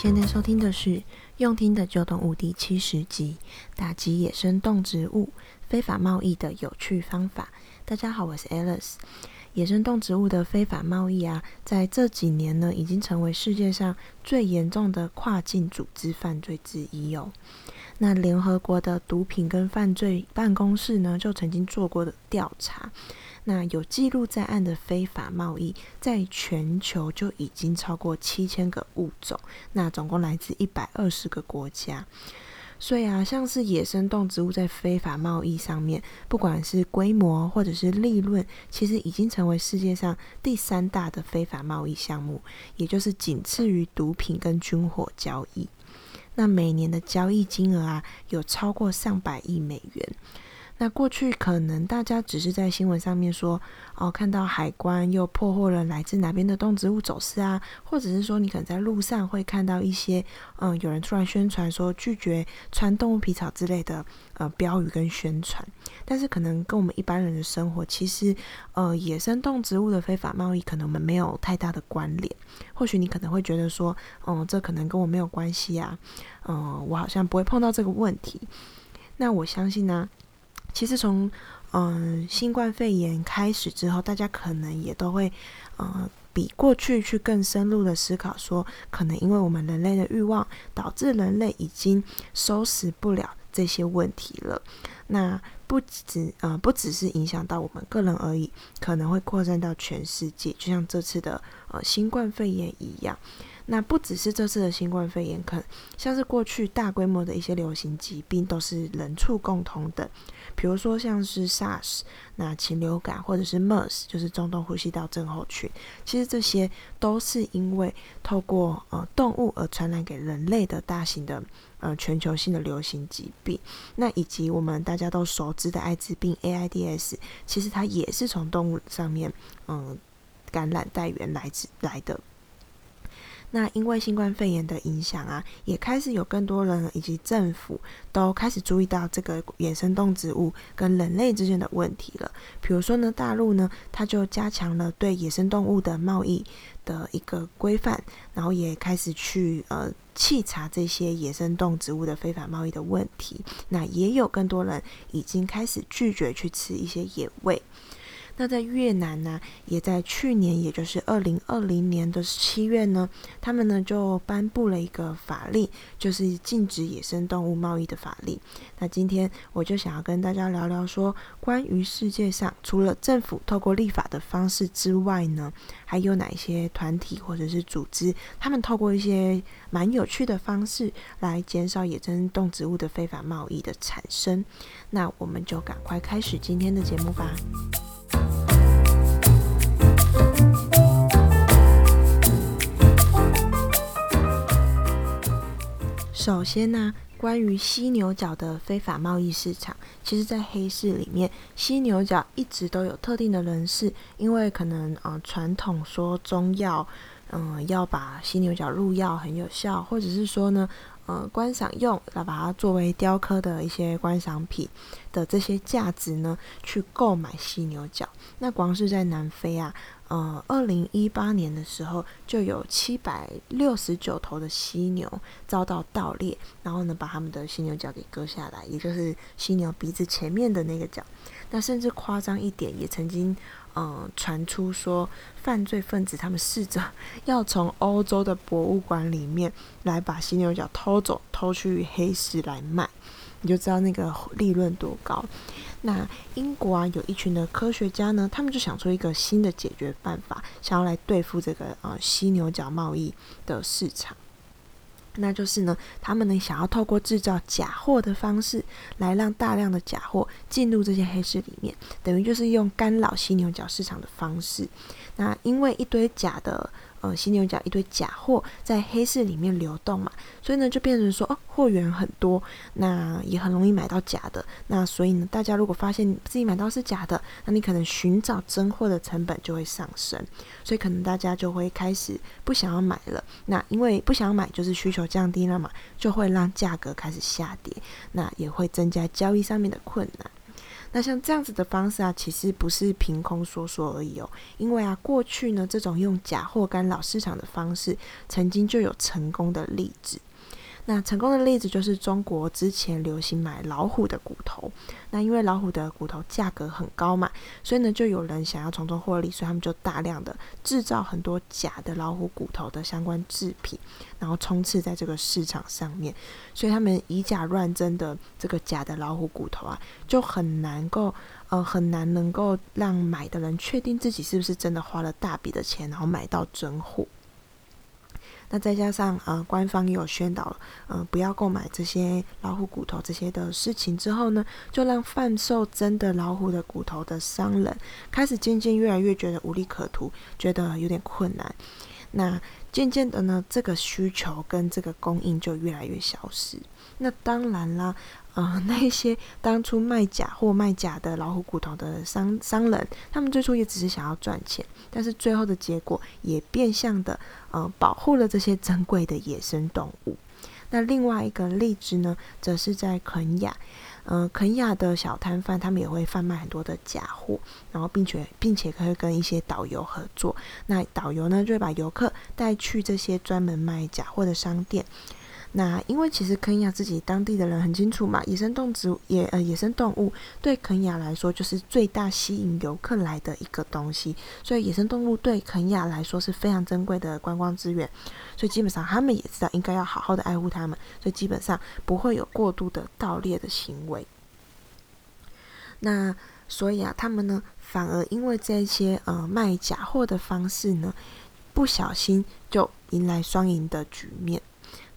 现在收听的是《用听的就动物》第七十集：打击野生动植物非法贸易的有趣方法。大家好，我是 Alice。野生动植物的非法贸易啊，在这几年呢，已经成为世界上最严重的跨境组织犯罪之一哦。那联合国的毒品跟犯罪办公室呢，就曾经做过的调查。那有记录在案的非法贸易，在全球就已经超过七千个物种，那总共来自一百二十个国家。所以啊，像是野生动植物在非法贸易上面，不管是规模或者是利润，其实已经成为世界上第三大的非法贸易项目，也就是仅次于毒品跟军火交易。那每年的交易金额啊，有超过上百亿美元。那过去可能大家只是在新闻上面说，哦，看到海关又破获了来自哪边的动植物走私啊，或者是说你可能在路上会看到一些，嗯，有人突然宣传说拒绝穿动物皮草之类的，呃，标语跟宣传。但是可能跟我们一般人的生活，其实，呃，野生动植物的非法贸易可能我们没有太大的关联。或许你可能会觉得说，嗯，这可能跟我没有关系啊，嗯，我好像不会碰到这个问题。那我相信呢。其实从嗯新冠肺炎开始之后，大家可能也都会嗯比过去去更深入的思考，说可能因为我们人类的欲望，导致人类已经收拾不了这些问题了。那不只呃不只是影响到我们个人而已，可能会扩散到全世界，就像这次的呃新冠肺炎一样。那不只是这次的新冠肺炎，可能像是过去大规模的一些流行疾病，都是人畜共通的。比如说像是 SARS，那禽流感或者是 MERS，就是中东呼吸道症候群，其实这些都是因为透过呃动物而传染给人类的大型的呃全球性的流行疾病。那以及我们大家都熟知的艾滋病 AIDS，其实它也是从动物上面嗯、感染带源来自来的。那因为新冠肺炎的影响啊，也开始有更多人以及政府都开始注意到这个野生动植物跟人类之间的问题了。比如说呢，大陆呢，它就加强了对野生动物的贸易的一个规范，然后也开始去呃稽查这些野生动植物的非法贸易的问题。那也有更多人已经开始拒绝去吃一些野味。那在越南呢，也在去年，也就是二零二零年的七月呢，他们呢就颁布了一个法令，就是禁止野生动物贸易的法令。那今天我就想要跟大家聊聊说，关于世界上除了政府透过立法的方式之外呢，还有哪一些团体或者是组织，他们透过一些蛮有趣的方式来减少野生动植物的非法贸易的产生。那我们就赶快开始今天的节目吧。首先呢，关于犀牛角的非法贸易市场，其实，在黑市里面，犀牛角一直都有特定的人士，因为可能呃传统说中药，嗯、要把犀牛角入药很有效，或者是说呢，呃，观赏用，来把它作为雕刻的一些观赏品的这些价值呢，去购买犀牛角。那光是在南非啊。呃，二零一八年的时候，就有七百六十九头的犀牛遭到盗猎，然后呢，把他们的犀牛角给割下来，也就是犀牛鼻子前面的那个角。那甚至夸张一点，也曾经呃传出说，犯罪分子他们试着要从欧洲的博物馆里面来把犀牛角偷走，偷去黑市来卖，你就知道那个利润多高。那英国啊，有一群的科学家呢，他们就想出一个新的解决办法，想要来对付这个呃犀牛角贸易的市场。那就是呢，他们呢想要透过制造假货的方式，来让大量的假货进入这些黑市里面，等于就是用干扰犀牛角市场的方式。那因为一堆假的。犀牛角一堆假货在黑市里面流动嘛，所以呢就变成说，哦，货源很多，那也很容易买到假的。那所以呢，大家如果发现自己买到是假的，那你可能寻找真货的成本就会上升，所以可能大家就会开始不想要买了。那因为不想买，就是需求降低了嘛，就会让价格开始下跌，那也会增加交易上面的困难。那像这样子的方式啊，其实不是凭空说说而已哦，因为啊，过去呢，这种用假货干扰市场的方式，曾经就有成功的例子。那成功的例子就是中国之前流行买老虎的骨头，那因为老虎的骨头价格很高嘛，所以呢，就有人想要从中获利，所以他们就大量的制造很多假的老虎骨头的相关制品，然后充斥在这个市场上面，所以他们以假乱真的这个假的老虎骨头啊，就很难够呃很难能够让买的人确定自己是不是真的花了大笔的钱，然后买到真货。那再加上呃，官方也有宣导，呃，不要购买这些老虎骨头这些的事情之后呢，就让贩售真的老虎的骨头的商人开始渐渐越来越觉得无利可图，觉得有点困难。那渐渐的呢，这个需求跟这个供应就越来越消失。那当然啦，呃，那些当初卖假货、卖假的老虎骨头的商商人，他们最初也只是想要赚钱，但是最后的结果也变相的呃保护了这些珍贵的野生动物。那另外一个例子呢，则是在肯亚。呃，肯亚的小摊贩，他们也会贩卖很多的假货，然后并且并且可以跟一些导游合作。那导游呢，就会把游客带去这些专门卖假货的商店。那因为其实肯亚自己当地的人很清楚嘛，野生动植物野呃野生动物对肯亚来说就是最大吸引游客来的一个东西，所以野生动物对肯亚来说是非常珍贵的观光资源，所以基本上他们也知道应该要好好的爱护它们，所以基本上不会有过度的盗猎的行为。那所以啊，他们呢反而因为这些呃卖假货的方式呢，不小心就迎来双赢的局面。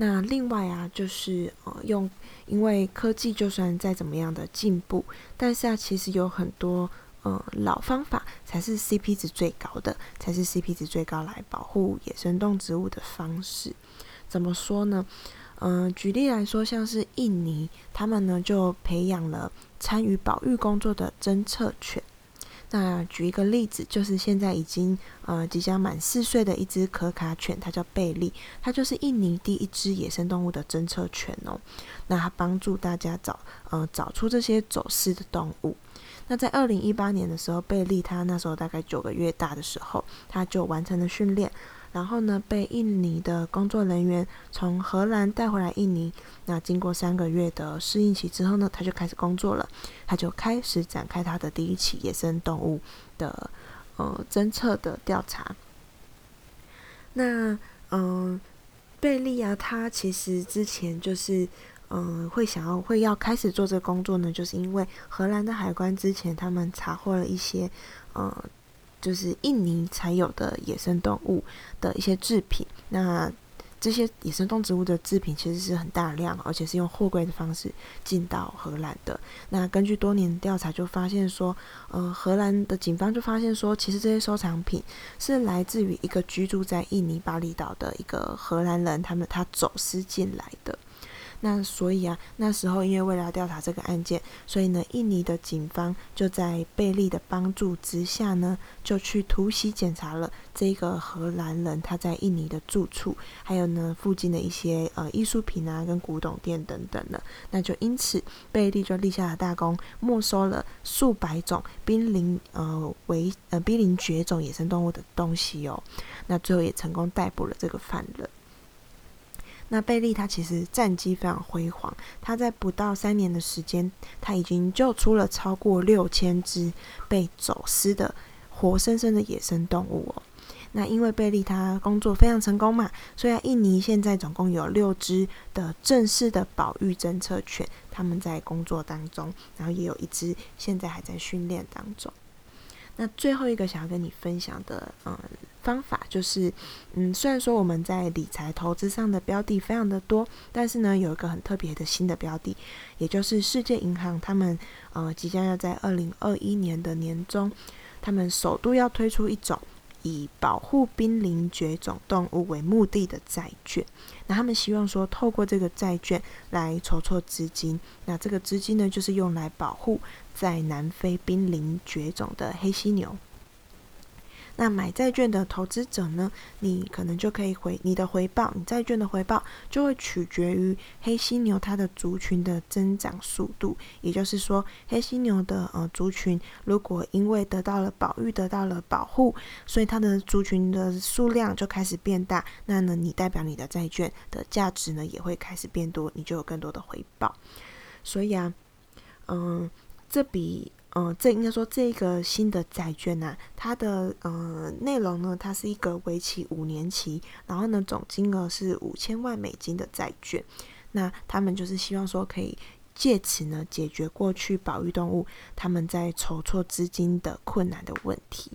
那另外啊，就是呃，用因为科技就算再怎么样的进步，但是啊，其实有很多呃老方法才是 CP 值最高的，才是 CP 值最高来保护野生动植物的方式。怎么说呢？嗯、呃，举例来说，像是印尼，他们呢就培养了参与保育工作的侦测犬。那举一个例子，就是现在已经呃即将满四岁的一只可卡犬，它叫贝利，它就是印尼第一只野生动物的侦测犬哦。那它帮助大家找呃找出这些走失的动物。那在二零一八年的时候，贝利它那时候大概九个月大的时候，它就完成了训练。然后呢，被印尼的工作人员从荷兰带回来印尼。那经过三个月的适应期之后呢，他就开始工作了。他就开始展开他的第一起野生动物的呃侦测的调查。那嗯、贝利啊，他其实之前就是嗯、会想要会要开始做这个工作呢，就是因为荷兰的海关之前他们查获了一些嗯。就是印尼才有的野生动物的一些制品，那这些野生动植物的制品其实是很大量，而且是用货柜的方式进到荷兰的。那根据多年调查，就发现说，呃，荷兰的警方就发现说，其实这些收藏品是来自于一个居住在印尼巴厘岛的一个荷兰人，他们他走私进来的。那所以啊，那时候因为为了要调查这个案件，所以呢，印尼的警方就在贝利的帮助之下呢，就去突袭检查了这个荷兰人他在印尼的住处，还有呢附近的一些呃艺术品啊跟古董店等等的。那就因此，贝利就立下了大功，没收了数百种濒临呃为呃濒临绝种野生动物的东西哦。那最后也成功逮捕了这个犯人。那贝利他其实战绩非常辉煌，他在不到三年的时间，他已经救出了超过六千只被走私的活生生的野生动物哦。那因为贝利他工作非常成功嘛，所以印尼现在总共有六只的正式的保育侦测犬，他们在工作当中，然后也有一只现在还在训练当中。那最后一个想要跟你分享的，嗯。方法就是，嗯，虽然说我们在理财投资上的标的非常的多，但是呢，有一个很特别的新的标的，也就是世界银行他们呃即将要在二零二一年的年中，他们首度要推出一种以保护濒临绝种动物为目的的债券。那他们希望说，透过这个债券来筹措资金，那这个资金呢，就是用来保护在南非濒临绝种的黑犀牛。那买债券的投资者呢，你可能就可以回你的回报，你债券的回报就会取决于黑犀牛它的族群的增长速度。也就是说，黑犀牛的呃族群如果因为得到了保育，得到了保护，所以它的族群的数量就开始变大，那呢，你代表你的债券的价值呢也会开始变多，你就有更多的回报。所以啊，嗯、这笔。嗯，这应该说这个新的债券呢、它的呃内容呢，它是一个为期五年期，然后呢总金额是五千万美金的债券。那他们就是希望说可以借此呢解决过去保育动物他们在筹措资金的困难的问题。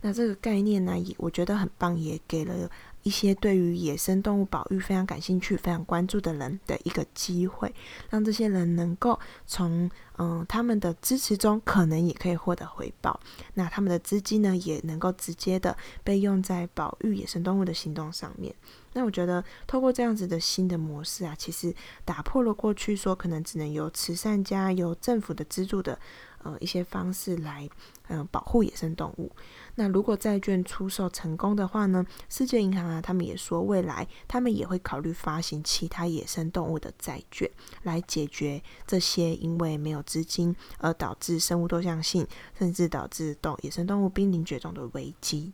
那这个概念呢，也我觉得很棒，也给了。一些对于野生动物保育非常感兴趣、非常关注的人的一个机会，让这些人能够从嗯他们的支持中，可能也可以获得回报。那他们的资金呢，也能够直接的被用在保育野生动物的行动上面。那我觉得，透过这样子的新的模式啊，其实打破了过去说可能只能由慈善家、由政府的资助的。呃，一些方式来，嗯、呃，保护野生动物。那如果债券出售成功的话呢，世界银行啊，他们也说未来他们也会考虑发行其他野生动物的债券，来解决这些因为没有资金而导致生物多样性，甚至导致动野生动物濒临绝种的危机。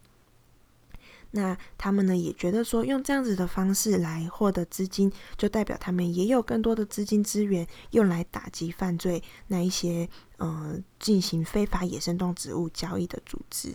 那他们呢，也觉得说，用这样子的方式来获得资金，就代表他们也有更多的资金资源用来打击犯罪那一些，呃，进行非法野生动植物交易的组织。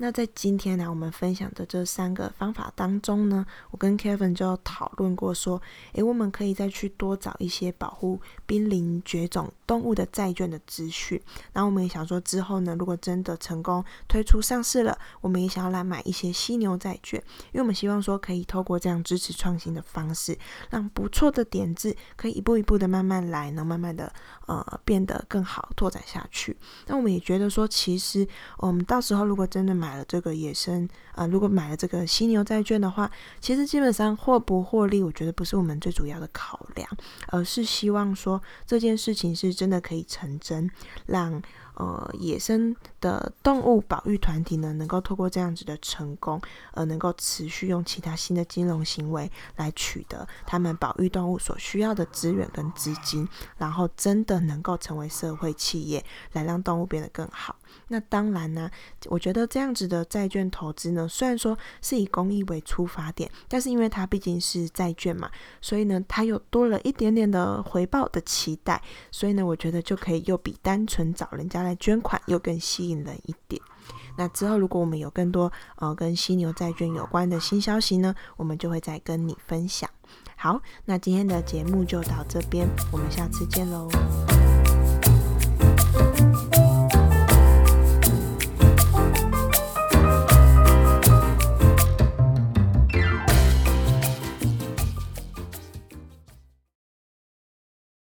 那在今天呢，我们分享的这三个方法当中呢，我跟 Kevin 就讨论过说，诶，我们可以再去多找一些保护濒临绝种动物的债券的资讯。然后我们也想说，之后呢，如果真的成功推出上市了，我们也想要来买一些犀牛债券，因为我们希望说，可以透过这样支持创新的方式，让不错的点子可以一步一步的慢慢来，能慢慢的呃变得更好，拓展下去。那我们也觉得说，其实我们到时候如果真的买买了这个野生啊、呃，如果买了这个犀牛债券的话，其实基本上获不获利，我觉得不是我们最主要的考量，而是希望说这件事情是真的可以成真，让呃野生的动物保育团体呢，能够透过这样子的成功，而能够持续用其他新的金融行为来取得他们保育动物所需要的资源跟资金，然后真的能够成为社会企业，来让动物变得更好。那当然呢，我觉得这样子的债券投资呢，虽然说是以公益为出发点，但是因为它毕竟是债券嘛，所以呢，它又多了一点点的回报的期待，所以呢，我觉得就可以又比单纯找人家来捐款又更吸引人一点。那之后如果我们有更多呃跟犀牛债券有关的新消息呢，我们就会再跟你分享。好，那今天的节目就到这边，我们下次见喽。